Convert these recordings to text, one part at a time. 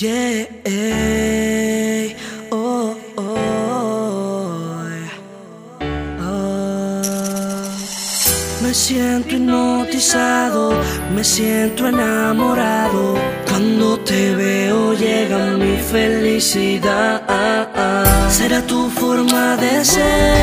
Oh, oh, oh. Me siento hipnotizado, me siento enamorado. Cuando te veo llega mi felicidad. Será tu forma de ser,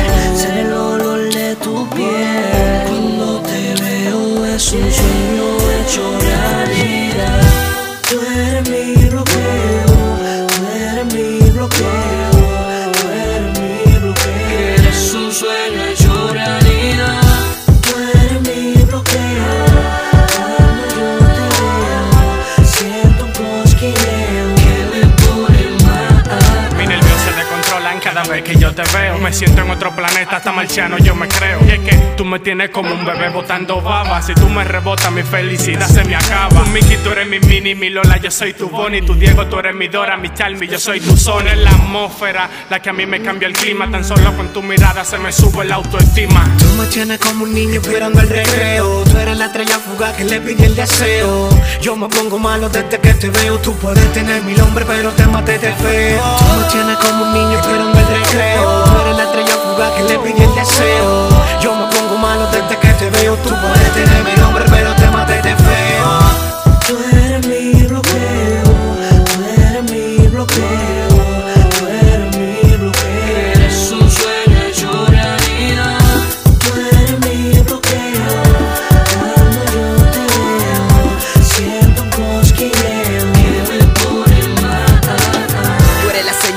vez que yo te veo. Me siento en otro planeta, hasta marciano yo me creo. Y es que tú me tienes como un bebé botando baba. Si tú me rebotas, mi felicidad se me acaba. Miki, tú eres mi mini, mi Lola, yo soy tu Bonnie. Tu Diego, tú eres mi Dora, mi Charmy, yo soy tu Son. Es la atmósfera, la que a mí me cambia el clima. Tan solo con tu mirada se me sube la autoestima. Tú me tienes como un niño esperando el recreo. Tú eres la estrella fugaz que le pide el deseo. Yo me pongo malo desde que te veo. Tú puedes tener mil hombres, pero te maté de feo. Tú me tienes como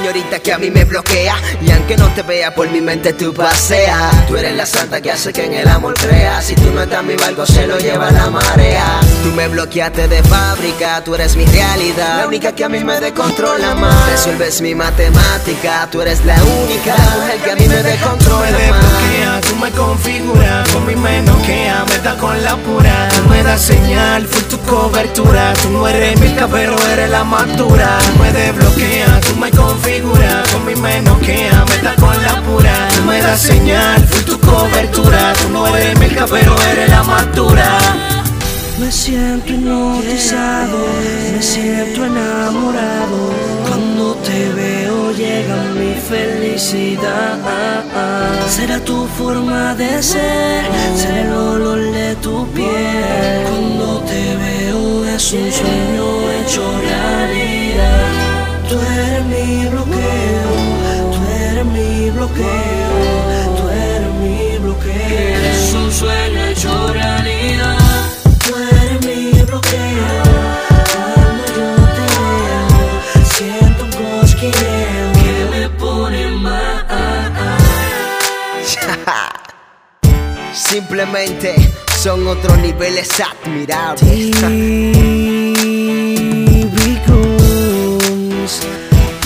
señorita que a mí me bloquea. Y aunque no te vea por mi mente tú paseas. Tú eres la santa que hace que en el amor crea Estás mi barco se lo lleva la marea Tú me bloqueaste de fábrica, tú eres mi realidad La única que a mí me descontrola más Resuelves mi matemática, tú eres la única mujer que a mí me Tú me descontrola más desbloqueas, tú me configuras, con mi me noquea, me da con la pura. Tú me das señal, full tu cobertura. Tú no eres mi pero eres la más dura. Tú me desbloqueas, tú me configuras, con mi me noquea, me da con la señal, full tu cobertura. Tú no eres mi pero eres la más dura. Me siento hipnotizado, me siento enamorado. Cuando te veo llega mi felicidad. Será tu forma de ser, será el olor de tu piel. Cuando te veo es un sueño hecho realidad. Tú eres mi bloqueo, tú eres mi bloqueo, Simplemente son otros niveles admirables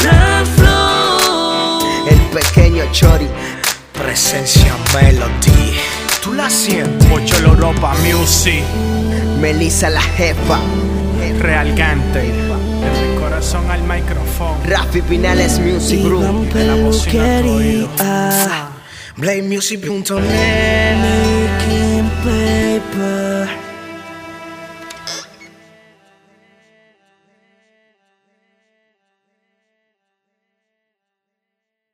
la flow. El pequeño Chori Presencia Melody, tú la sientes. Mucho Europa Music, Melissa la jefa Real Gante. De mi corazón al micrófono. Rafi Pinales Music Group de la bocina a tu oído. Peluquería, BlameMusic.net making paper.